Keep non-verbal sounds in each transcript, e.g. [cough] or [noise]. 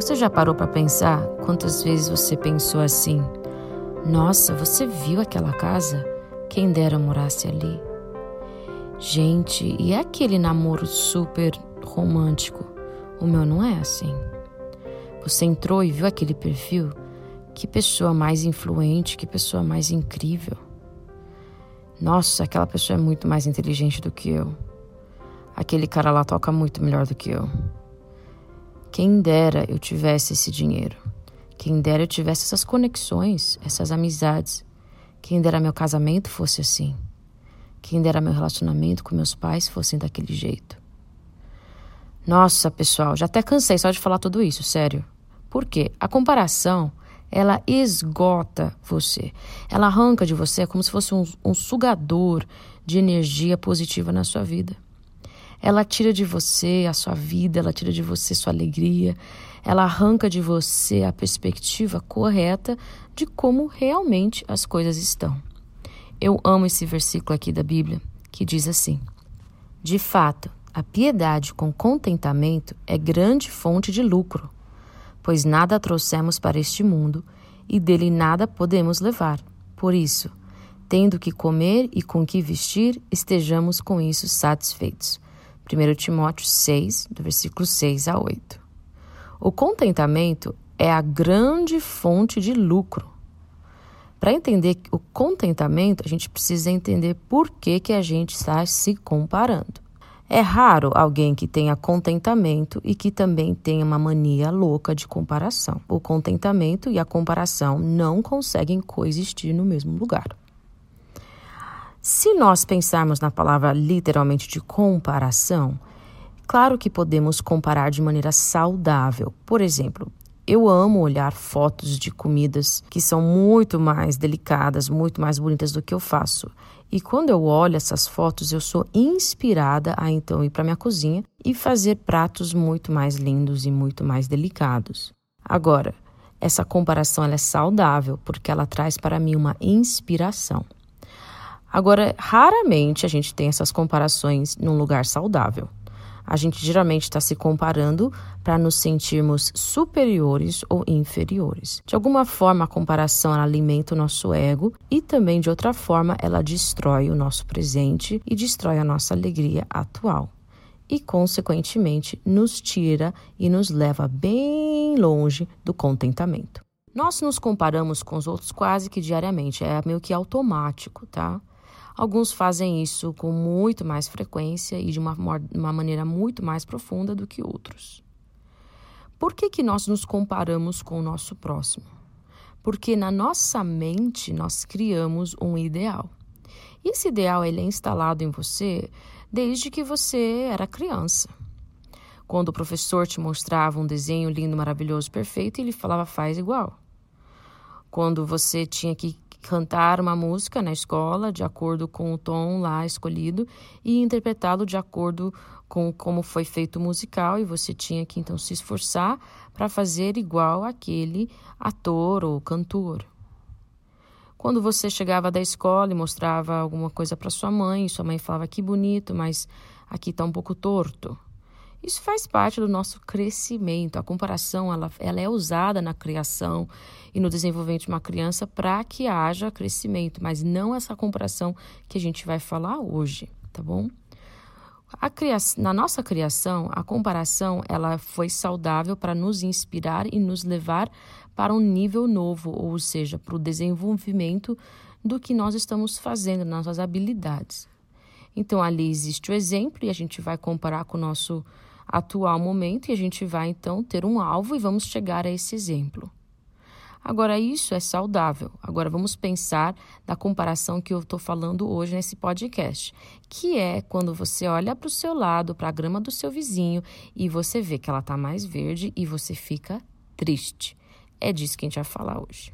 Você já parou para pensar quantas vezes você pensou assim? Nossa, você viu aquela casa? Quem dera morasse ali. Gente, e aquele namoro super romântico? O meu não é assim. Você entrou e viu aquele perfil? Que pessoa mais influente, que pessoa mais incrível. Nossa, aquela pessoa é muito mais inteligente do que eu. Aquele cara lá toca muito melhor do que eu. Quem dera eu tivesse esse dinheiro. Quem dera eu tivesse essas conexões, essas amizades. Quem dera meu casamento fosse assim. Quem dera meu relacionamento com meus pais fossem daquele jeito. Nossa, pessoal, já até cansei só de falar tudo isso, sério. Por quê? A comparação, ela esgota você. Ela arranca de você como se fosse um, um sugador de energia positiva na sua vida. Ela tira de você a sua vida, ela tira de você sua alegria, ela arranca de você a perspectiva correta de como realmente as coisas estão. Eu amo esse versículo aqui da Bíblia que diz assim: De fato, a piedade com contentamento é grande fonte de lucro, pois nada trouxemos para este mundo e dele nada podemos levar. Por isso, tendo que comer e com que vestir, estejamos com isso satisfeitos. 1 Timóteo 6, do versículo 6 a 8. O contentamento é a grande fonte de lucro. Para entender o contentamento, a gente precisa entender por que, que a gente está se comparando. É raro alguém que tenha contentamento e que também tenha uma mania louca de comparação. O contentamento e a comparação não conseguem coexistir no mesmo lugar. Se nós pensarmos na palavra literalmente de comparação, claro que podemos comparar de maneira saudável. Por exemplo, eu amo olhar fotos de comidas que são muito mais delicadas, muito mais bonitas do que eu faço. E quando eu olho essas fotos, eu sou inspirada a então ir para minha cozinha e fazer pratos muito mais lindos e muito mais delicados. Agora, essa comparação é saudável porque ela traz para mim uma inspiração. Agora, raramente a gente tem essas comparações num lugar saudável. A gente geralmente está se comparando para nos sentirmos superiores ou inferiores. De alguma forma, a comparação alimenta o nosso ego e também, de outra forma, ela destrói o nosso presente e destrói a nossa alegria atual. E, consequentemente, nos tira e nos leva bem longe do contentamento. Nós nos comparamos com os outros quase que diariamente, é meio que automático, tá? Alguns fazem isso com muito mais frequência e de uma, uma maneira muito mais profunda do que outros. Por que, que nós nos comparamos com o nosso próximo? Porque na nossa mente nós criamos um ideal. E esse ideal ele é instalado em você desde que você era criança. Quando o professor te mostrava um desenho lindo, maravilhoso, perfeito, ele falava faz igual. Quando você tinha que cantar uma música na escola de acordo com o tom lá escolhido e interpretá-lo de acordo com como foi feito o musical e você tinha que então se esforçar para fazer igual aquele ator ou cantor. Quando você chegava da escola e mostrava alguma coisa para sua mãe, sua mãe falava que bonito, mas aqui está um pouco torto. Isso faz parte do nosso crescimento. A comparação ela, ela é usada na criação e no desenvolvimento de uma criança para que haja crescimento, mas não essa comparação que a gente vai falar hoje, tá bom? Criação, na nossa criação, a comparação ela foi saudável para nos inspirar e nos levar para um nível novo, ou seja, para o desenvolvimento do que nós estamos fazendo, nossas habilidades. Então ali existe o exemplo e a gente vai comparar com o nosso atual momento e a gente vai então ter um alvo e vamos chegar a esse exemplo. Agora, isso é saudável. Agora, vamos pensar da comparação que eu estou falando hoje nesse podcast, que é quando você olha para o seu lado, para a grama do seu vizinho, e você vê que ela está mais verde e você fica triste. É disso que a gente vai falar hoje.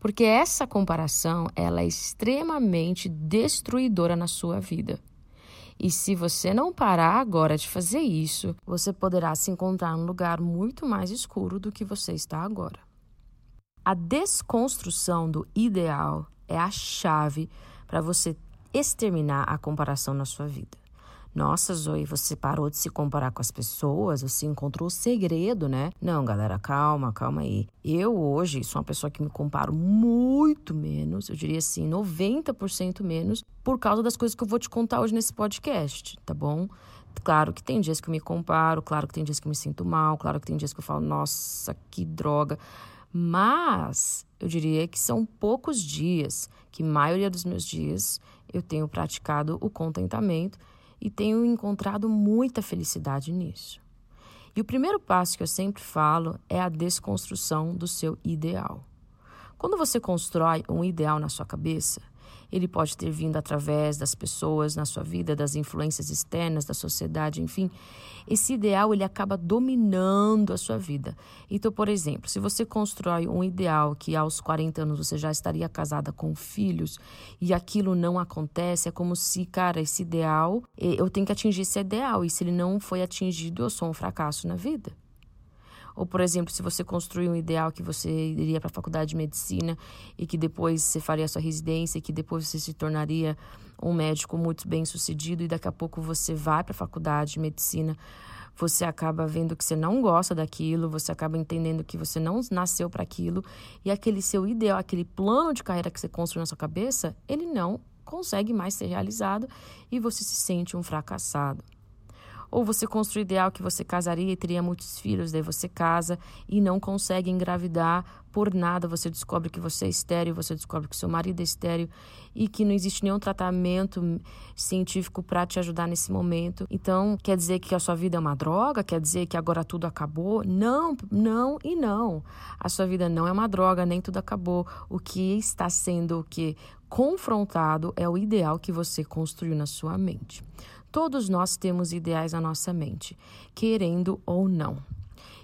Porque essa comparação ela é extremamente destruidora na sua vida. E se você não parar agora de fazer isso, você poderá se encontrar num lugar muito mais escuro do que você está agora. A desconstrução do ideal é a chave para você exterminar a comparação na sua vida. Nossa, Zoe, você parou de se comparar com as pessoas? Você encontrou o segredo, né? Não, galera, calma, calma aí. Eu hoje sou uma pessoa que me comparo muito menos, eu diria assim, 90% menos, por causa das coisas que eu vou te contar hoje nesse podcast, tá bom? Claro que tem dias que eu me comparo, claro que tem dias que eu me sinto mal, claro que tem dias que eu falo, nossa, que droga. Mas eu diria que são poucos dias, que maioria dos meus dias eu tenho praticado o contentamento e tenho encontrado muita felicidade nisso. E o primeiro passo que eu sempre falo é a desconstrução do seu ideal. Quando você constrói um ideal na sua cabeça, ele pode ter vindo através das pessoas na sua vida, das influências externas, da sociedade, enfim. Esse ideal ele acaba dominando a sua vida. Então, por exemplo, se você constrói um ideal que aos 40 anos você já estaria casada com filhos e aquilo não acontece, é como se, cara, esse ideal, eh, eu tenho que atingir esse ideal e se ele não foi atingido, eu sou um fracasso na vida. Ou, por exemplo, se você construir um ideal que você iria para a faculdade de medicina e que depois você faria a sua residência e que depois você se tornaria um médico muito bem sucedido e daqui a pouco você vai para a faculdade de medicina, você acaba vendo que você não gosta daquilo, você acaba entendendo que você não nasceu para aquilo e aquele seu ideal, aquele plano de carreira que você construiu na sua cabeça, ele não consegue mais ser realizado e você se sente um fracassado. Ou você construi o ideal que você casaria e teria muitos filhos, daí você casa e não consegue engravidar por nada, você descobre que você é estéreo, você descobre que seu marido é estéreo e que não existe nenhum tratamento científico para te ajudar nesse momento. Então, quer dizer que a sua vida é uma droga? Quer dizer que agora tudo acabou? Não, não e não. A sua vida não é uma droga, nem tudo acabou. O que está sendo o que confrontado é o ideal que você construiu na sua mente. Todos nós temos ideais na nossa mente, querendo ou não.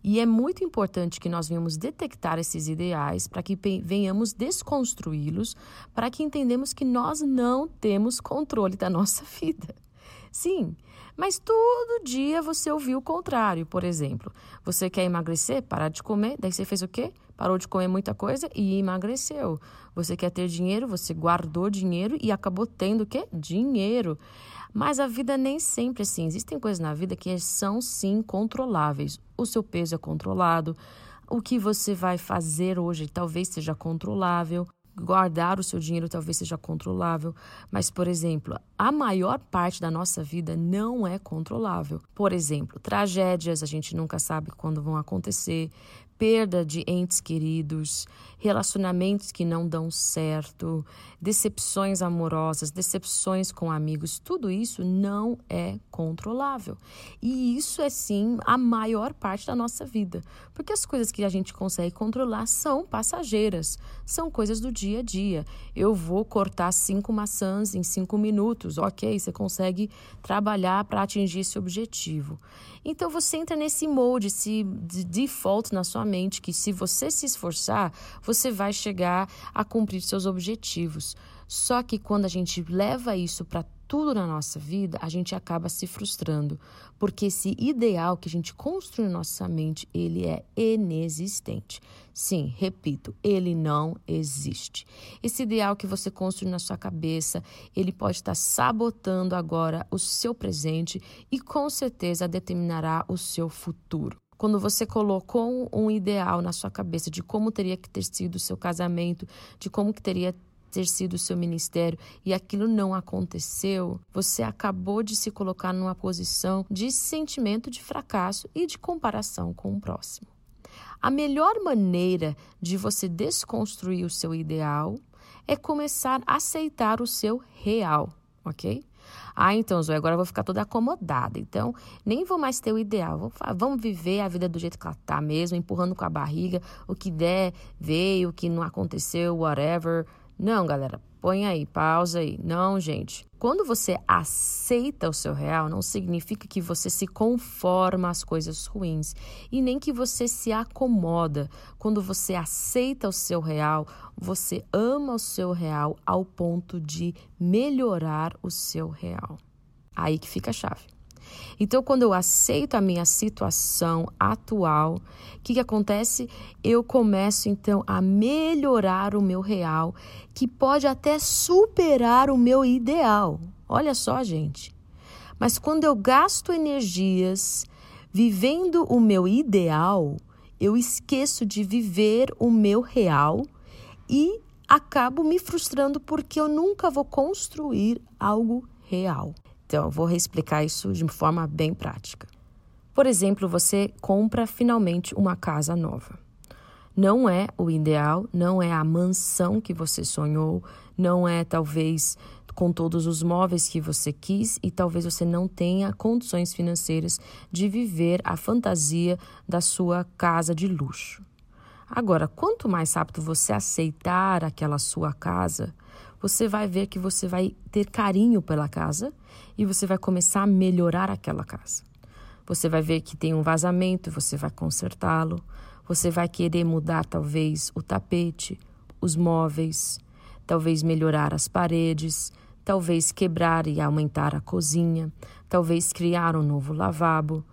E é muito importante que nós venhamos detectar esses ideais para que venhamos desconstruí-los, para que entendamos que nós não temos controle da nossa [laughs] vida. Sim, mas todo dia você ouviu o contrário. Por exemplo, você quer emagrecer, parar de comer, daí você fez o quê? Parou de comer muita coisa e emagreceu. Você quer ter dinheiro, você guardou dinheiro e acabou tendo o quê? Dinheiro. Mas a vida nem sempre é assim. Existem coisas na vida que são sim controláveis. O seu peso é controlado. O que você vai fazer hoje talvez seja controlável. Guardar o seu dinheiro talvez seja controlável, mas, por exemplo, a maior parte da nossa vida não é controlável. Por exemplo, tragédias a gente nunca sabe quando vão acontecer, perda de entes queridos, relacionamentos que não dão certo, decepções amorosas, decepções com amigos, tudo isso não é controlável. E isso é sim a maior parte da nossa vida, porque as coisas que a gente consegue controlar são passageiras, são coisas do dia a dia. Eu vou cortar cinco maçãs em cinco minutos, ok? Você consegue trabalhar para atingir esse objetivo. Então você entra nesse molde, esse default na sua mente que se você se esforçar, você vai chegar a cumprir seus objetivos. Só que quando a gente leva isso para tudo na nossa vida, a gente acaba se frustrando, porque esse ideal que a gente construi na nossa mente, ele é inexistente. Sim, repito, ele não existe. Esse ideal que você construiu na sua cabeça, ele pode estar sabotando agora o seu presente e com certeza determinará o seu futuro quando você colocou um ideal na sua cabeça de como teria que ter sido o seu casamento, de como que teria ter sido o seu ministério e aquilo não aconteceu, você acabou de se colocar numa posição de sentimento de fracasso e de comparação com o próximo. A melhor maneira de você desconstruir o seu ideal é começar a aceitar o seu real, ok? Ah, então, Zoe, agora eu vou ficar toda acomodada. Então, nem vou mais ter o ideal. Vamos viver a vida do jeito que ela tá mesmo, empurrando com a barriga. O que der, veio, o que não aconteceu, whatever. Não, galera, põe aí, pausa aí. Não, gente. Quando você aceita o seu real, não significa que você se conforma às coisas ruins e nem que você se acomoda. Quando você aceita o seu real, você ama o seu real ao ponto de melhorar o seu real. Aí que fica a chave. Então, quando eu aceito a minha situação atual, o que, que acontece? Eu começo então a melhorar o meu real, que pode até superar o meu ideal. Olha só, gente. Mas quando eu gasto energias vivendo o meu ideal, eu esqueço de viver o meu real e acabo me frustrando porque eu nunca vou construir algo real. Então, vou reexplicar isso de forma bem prática. Por exemplo, você compra finalmente uma casa nova. Não é o ideal, não é a mansão que você sonhou, não é talvez com todos os móveis que você quis e talvez você não tenha condições financeiras de viver a fantasia da sua casa de luxo. Agora, quanto mais rápido você aceitar aquela sua casa, você vai ver que você vai ter carinho pela casa e você vai começar a melhorar aquela casa. Você vai ver que tem um vazamento, você vai consertá-lo. Você vai querer mudar talvez o tapete, os móveis, talvez melhorar as paredes, talvez quebrar e aumentar a cozinha, talvez criar um novo lavabo.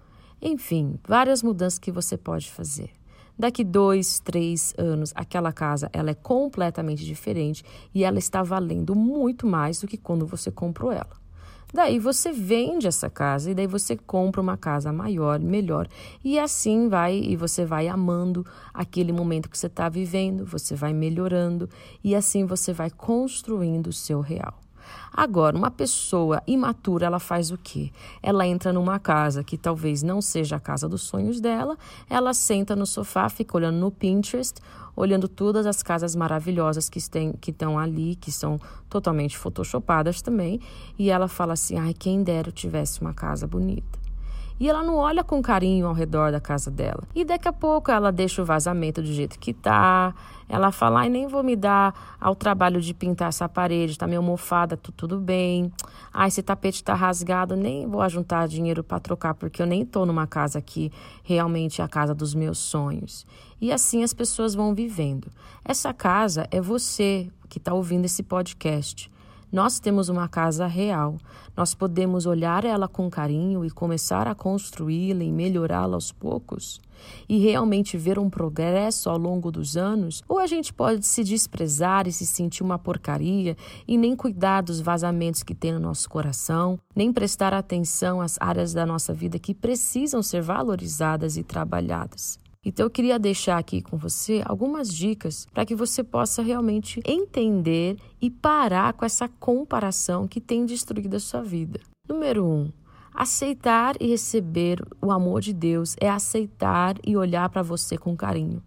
Enfim, várias mudanças que você pode fazer. Daqui dois, três anos, aquela casa ela é completamente diferente e ela está valendo muito mais do que quando você comprou ela. Daí você vende essa casa e daí você compra uma casa maior, melhor. E assim vai, e você vai amando aquele momento que você está vivendo, você vai melhorando e assim você vai construindo o seu real. Agora, uma pessoa imatura, ela faz o quê? Ela entra numa casa que talvez não seja a casa dos sonhos dela, ela senta no sofá, fica olhando no Pinterest, olhando todas as casas maravilhosas que, tem, que estão ali, que são totalmente photoshopadas também, e ela fala assim: ai, quem dera eu tivesse uma casa bonita e ela não olha com carinho ao redor da casa dela. E daqui a pouco ela deixa o vazamento do jeito que tá. Ela fala: ai, nem vou me dar ao trabalho de pintar essa parede, tá meio mofada, tá tudo bem. Ai, esse tapete tá rasgado, nem vou ajuntar dinheiro para trocar, porque eu nem tô numa casa que realmente é a casa dos meus sonhos. E assim as pessoas vão vivendo. Essa casa é você que está ouvindo esse podcast. Nós temos uma casa real. Nós podemos olhar ela com carinho e começar a construí-la e melhorá-la aos poucos e realmente ver um progresso ao longo dos anos, ou a gente pode se desprezar e se sentir uma porcaria e nem cuidar dos vazamentos que tem no nosso coração, nem prestar atenção às áreas da nossa vida que precisam ser valorizadas e trabalhadas. Então eu queria deixar aqui com você algumas dicas para que você possa realmente entender e parar com essa comparação que tem destruído a sua vida. Número um, aceitar e receber o amor de Deus é aceitar e olhar para você com carinho.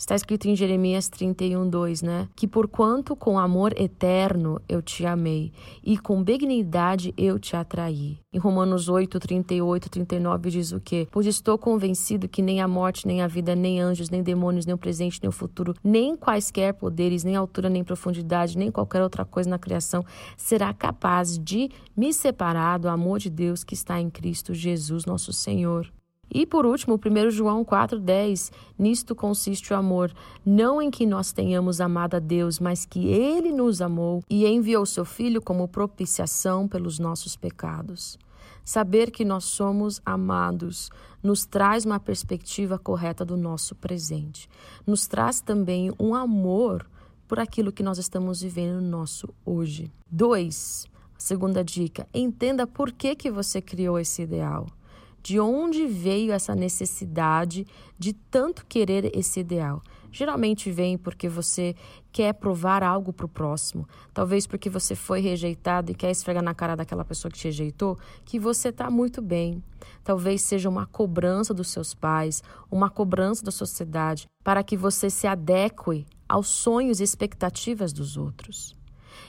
Está escrito em Jeremias 31, 2, né? Que porquanto com amor eterno eu te amei e com benignidade eu te atraí. Em Romanos 8, 38, 39 diz o quê? Pois estou convencido que nem a morte, nem a vida, nem anjos, nem demônios, nem o presente, nem o futuro, nem quaisquer poderes, nem altura, nem profundidade, nem qualquer outra coisa na criação será capaz de me separar do amor de Deus que está em Cristo Jesus, nosso Senhor. E por último, 1 João 4,10: Nisto consiste o amor, não em que nós tenhamos amado a Deus, mas que Ele nos amou e enviou seu Filho como propiciação pelos nossos pecados. Saber que nós somos amados nos traz uma perspectiva correta do nosso presente. Nos traz também um amor por aquilo que nós estamos vivendo no nosso hoje. Dois, segunda dica: entenda por que, que você criou esse ideal. De onde veio essa necessidade de tanto querer esse ideal? Geralmente vem porque você quer provar algo para o próximo. Talvez porque você foi rejeitado e quer esfregar na cara daquela pessoa que te rejeitou que você está muito bem. Talvez seja uma cobrança dos seus pais, uma cobrança da sociedade, para que você se adeque aos sonhos e expectativas dos outros.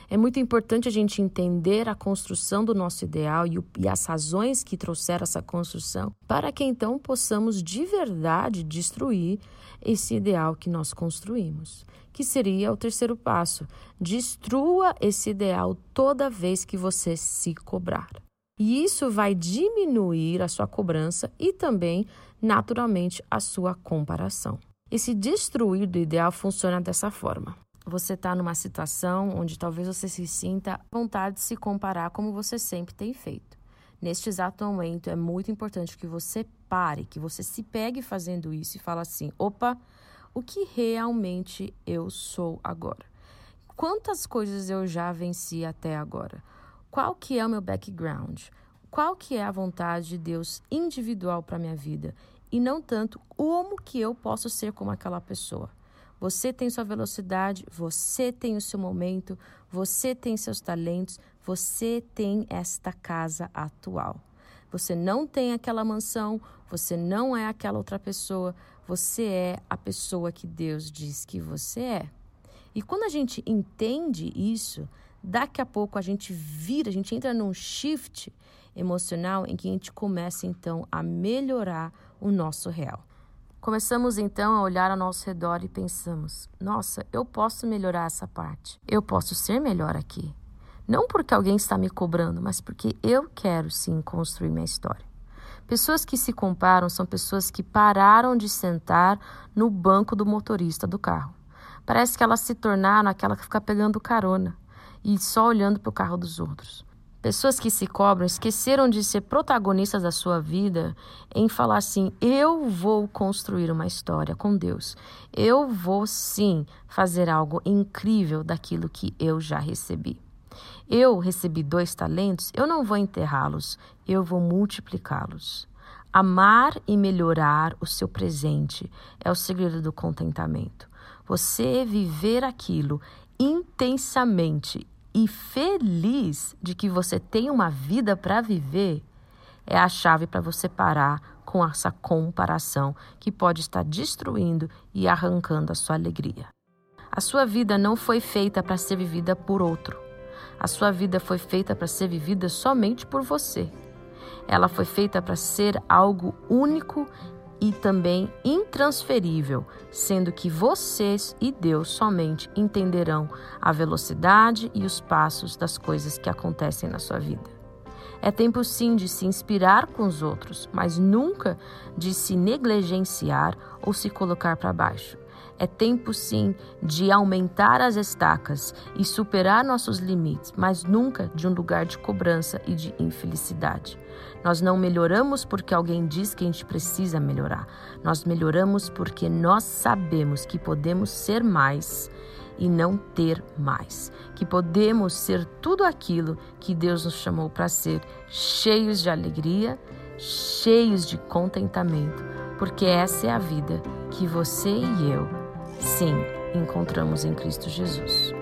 É muito importante a gente entender a construção do nosso ideal e, o, e as razões que trouxeram essa construção, para que então possamos de verdade destruir esse ideal que nós construímos. Que seria o terceiro passo: destrua esse ideal toda vez que você se cobrar. E isso vai diminuir a sua cobrança e também, naturalmente, a sua comparação. Esse destruir do ideal funciona dessa forma você está numa situação onde talvez você se sinta vontade de se comparar como você sempre tem feito. Neste exato momento é muito importante que você pare, que você se pegue fazendo isso e fale assim: opa, o que realmente eu sou agora? Quantas coisas eu já venci até agora? Qual que é o meu background? qual que é a vontade de Deus individual para minha vida e não tanto como que eu posso ser como aquela pessoa. Você tem sua velocidade, você tem o seu momento, você tem seus talentos, você tem esta casa atual. Você não tem aquela mansão, você não é aquela outra pessoa, você é a pessoa que Deus diz que você é. E quando a gente entende isso, daqui a pouco a gente vira, a gente entra num shift emocional em que a gente começa então a melhorar o nosso real. Começamos então a olhar ao nosso redor e pensamos: nossa, eu posso melhorar essa parte. Eu posso ser melhor aqui. Não porque alguém está me cobrando, mas porque eu quero sim construir minha história. Pessoas que se comparam são pessoas que pararam de sentar no banco do motorista do carro. Parece que elas se tornaram aquela que fica pegando carona e só olhando para o carro dos outros. Pessoas que se cobram esqueceram de ser protagonistas da sua vida em falar assim: eu vou construir uma história com Deus. Eu vou sim fazer algo incrível daquilo que eu já recebi. Eu recebi dois talentos, eu não vou enterrá-los, eu vou multiplicá-los. Amar e melhorar o seu presente é o segredo do contentamento. Você viver aquilo intensamente e feliz de que você tem uma vida para viver é a chave para você parar com essa comparação que pode estar destruindo e arrancando a sua alegria. A sua vida não foi feita para ser vivida por outro. A sua vida foi feita para ser vivida somente por você. Ela foi feita para ser algo único e também intransferível, sendo que vocês e Deus somente entenderão a velocidade e os passos das coisas que acontecem na sua vida. É tempo sim de se inspirar com os outros, mas nunca de se negligenciar ou se colocar para baixo. É tempo sim de aumentar as estacas e superar nossos limites, mas nunca de um lugar de cobrança e de infelicidade. Nós não melhoramos porque alguém diz que a gente precisa melhorar. Nós melhoramos porque nós sabemos que podemos ser mais e não ter mais. Que podemos ser tudo aquilo que Deus nos chamou para ser, cheios de alegria, cheios de contentamento, porque essa é a vida que você e eu Sim, encontramos em Cristo Jesus.